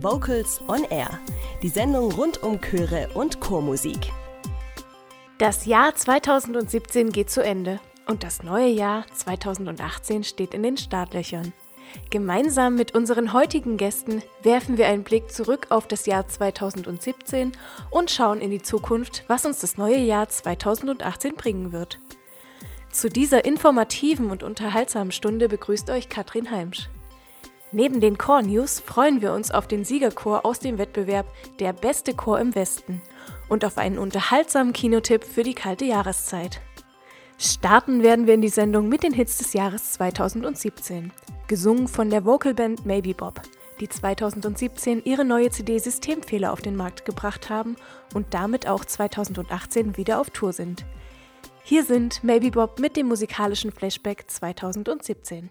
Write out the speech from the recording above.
Vocals on Air, die Sendung rund um Chöre und Chormusik. Das Jahr 2017 geht zu Ende und das neue Jahr 2018 steht in den Startlöchern. Gemeinsam mit unseren heutigen Gästen werfen wir einen Blick zurück auf das Jahr 2017 und schauen in die Zukunft, was uns das neue Jahr 2018 bringen wird. Zu dieser informativen und unterhaltsamen Stunde begrüßt euch Katrin Heimsch. Neben den Core News freuen wir uns auf den Siegerchor aus dem Wettbewerb Der beste Chor im Westen und auf einen unterhaltsamen Kinotipp für die kalte Jahreszeit. Starten werden wir in die Sendung mit den Hits des Jahres 2017, gesungen von der Vocalband Maybe Bob, die 2017 ihre neue CD Systemfehler auf den Markt gebracht haben und damit auch 2018 wieder auf Tour sind. Hier sind Maybe Bob mit dem musikalischen Flashback 2017.